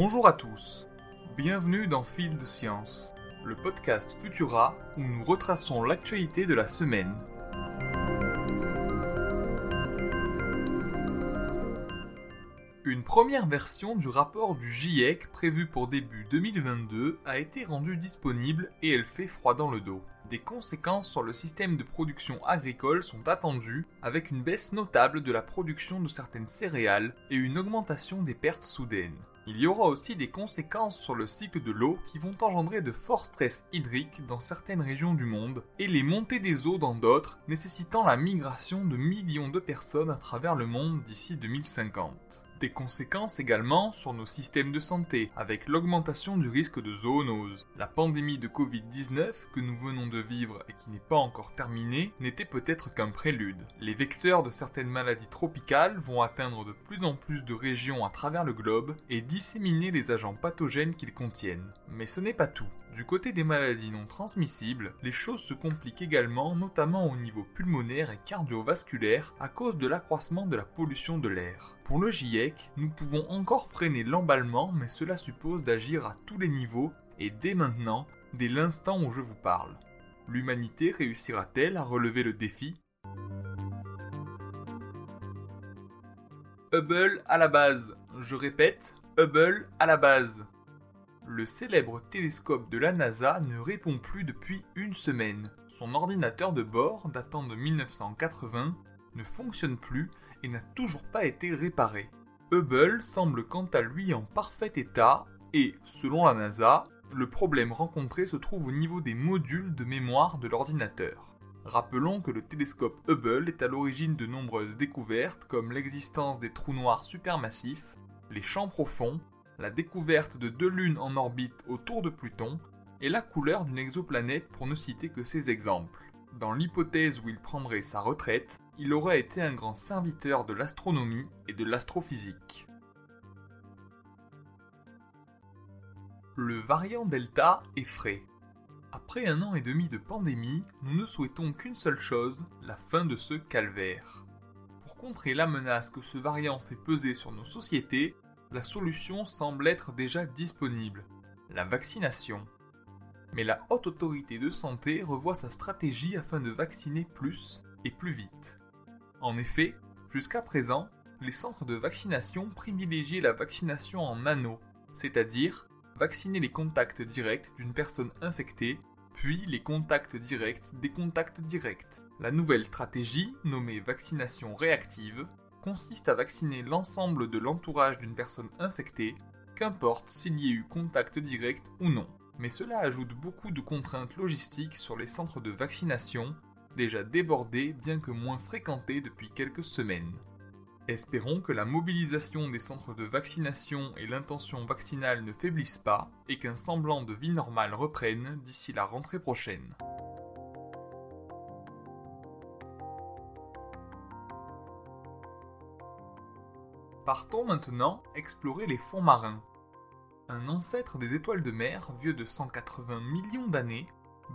Bonjour à tous, bienvenue dans Fil de Science, le podcast Futura où nous retraçons l'actualité de la semaine. Une première version du rapport du GIEC prévu pour début 2022 a été rendue disponible et elle fait froid dans le dos. Des conséquences sur le système de production agricole sont attendues avec une baisse notable de la production de certaines céréales et une augmentation des pertes soudaines. Il y aura aussi des conséquences sur le cycle de l'eau qui vont engendrer de forts stress hydriques dans certaines régions du monde et les montées des eaux dans d'autres, nécessitant la migration de millions de personnes à travers le monde d'ici 2050. Des conséquences également sur nos systèmes de santé, avec l'augmentation du risque de zoonose. La pandémie de Covid-19 que nous venons de vivre et qui n'est pas encore terminée n'était peut-être qu'un prélude. Les vecteurs de certaines maladies tropicales vont atteindre de plus en plus de régions à travers le globe et disséminer les agents pathogènes qu'ils contiennent. Mais ce n'est pas tout. Du côté des maladies non transmissibles, les choses se compliquent également, notamment au niveau pulmonaire et cardiovasculaire, à cause de l'accroissement de la pollution de l'air. Pour le GIEC, nous pouvons encore freiner l'emballement, mais cela suppose d'agir à tous les niveaux et dès maintenant, dès l'instant où je vous parle. L'humanité réussira-t-elle à relever le défi? Hubble à la base. Je répète, Hubble à la base le célèbre télescope de la NASA ne répond plus depuis une semaine. Son ordinateur de bord, datant de 1980, ne fonctionne plus et n'a toujours pas été réparé. Hubble semble quant à lui en parfait état et, selon la NASA, le problème rencontré se trouve au niveau des modules de mémoire de l'ordinateur. Rappelons que le télescope Hubble est à l'origine de nombreuses découvertes comme l'existence des trous noirs supermassifs, les champs profonds la découverte de deux lunes en orbite autour de Pluton et la couleur d'une exoplanète pour ne citer que ces exemples. Dans l'hypothèse où il prendrait sa retraite, il aurait été un grand serviteur de l'astronomie et de l'astrophysique. Le variant Delta est frais. Après un an et demi de pandémie, nous ne souhaitons qu'une seule chose, la fin de ce calvaire. Pour contrer la menace que ce variant fait peser sur nos sociétés, la solution semble être déjà disponible, la vaccination. Mais la haute autorité de santé revoit sa stratégie afin de vacciner plus et plus vite. En effet, jusqu'à présent, les centres de vaccination privilégiaient la vaccination en anneau, c'est-à-dire vacciner les contacts directs d'une personne infectée, puis les contacts directs des contacts directs. La nouvelle stratégie, nommée vaccination réactive, consiste à vacciner l'ensemble de l'entourage d'une personne infectée, qu'importe s'il y ait eu contact direct ou non. Mais cela ajoute beaucoup de contraintes logistiques sur les centres de vaccination, déjà débordés bien que moins fréquentés depuis quelques semaines. Espérons que la mobilisation des centres de vaccination et l'intention vaccinale ne faiblissent pas et qu'un semblant de vie normale reprenne d'ici la rentrée prochaine. Partons maintenant explorer les fonds marins. Un ancêtre des étoiles de mer, vieux de 180 millions d'années,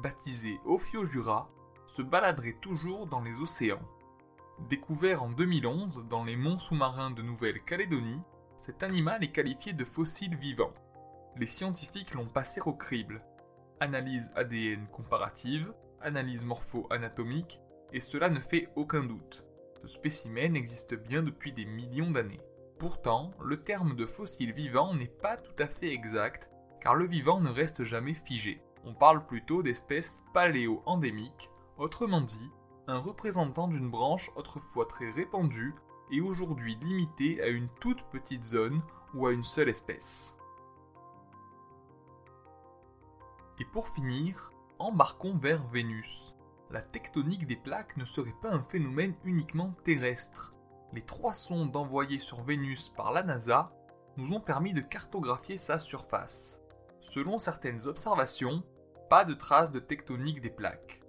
baptisé Ophiojura, se baladerait toujours dans les océans. Découvert en 2011 dans les monts sous-marins de Nouvelle-Calédonie, cet animal est qualifié de fossile vivant. Les scientifiques l'ont passé au crible. Analyse ADN comparative, analyse morpho-anatomique, et cela ne fait aucun doute. Ce spécimen existe bien depuis des millions d'années. Pourtant, le terme de fossile vivant n'est pas tout à fait exact, car le vivant ne reste jamais figé. On parle plutôt d'espèces paléo-endémiques, autrement dit, un représentant d'une branche autrefois très répandue et aujourd'hui limitée à une toute petite zone ou à une seule espèce. Et pour finir, embarquons vers Vénus. La tectonique des plaques ne serait pas un phénomène uniquement terrestre les trois sondes envoyées sur Vénus par la NASA nous ont permis de cartographier sa surface. Selon certaines observations, pas de traces de tectonique des plaques.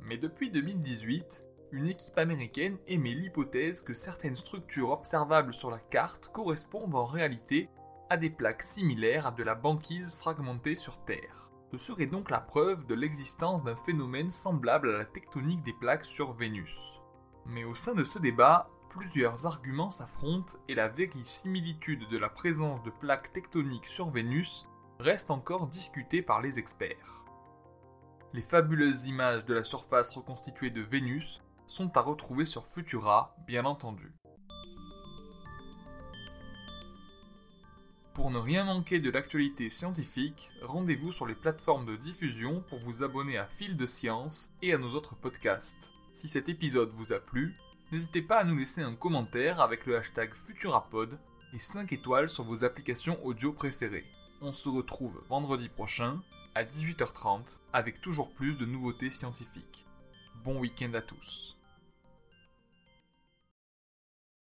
Mais depuis 2018, une équipe américaine émet l'hypothèse que certaines structures observables sur la carte correspondent en réalité à des plaques similaires à de la banquise fragmentée sur Terre. Ce serait donc la preuve de l'existence d'un phénomène semblable à la tectonique des plaques sur Vénus. Mais au sein de ce débat, plusieurs arguments s'affrontent et la similitude de la présence de plaques tectoniques sur Vénus reste encore discutée par les experts. Les fabuleuses images de la surface reconstituée de Vénus sont à retrouver sur Futura, bien entendu. Pour ne rien manquer de l'actualité scientifique, rendez-vous sur les plateformes de diffusion pour vous abonner à Fil de Science et à nos autres podcasts. Si cet épisode vous a plu, n'hésitez pas à nous laisser un commentaire avec le hashtag Futurapod et 5 étoiles sur vos applications audio préférées. On se retrouve vendredi prochain à 18h30 avec toujours plus de nouveautés scientifiques. Bon week-end à tous.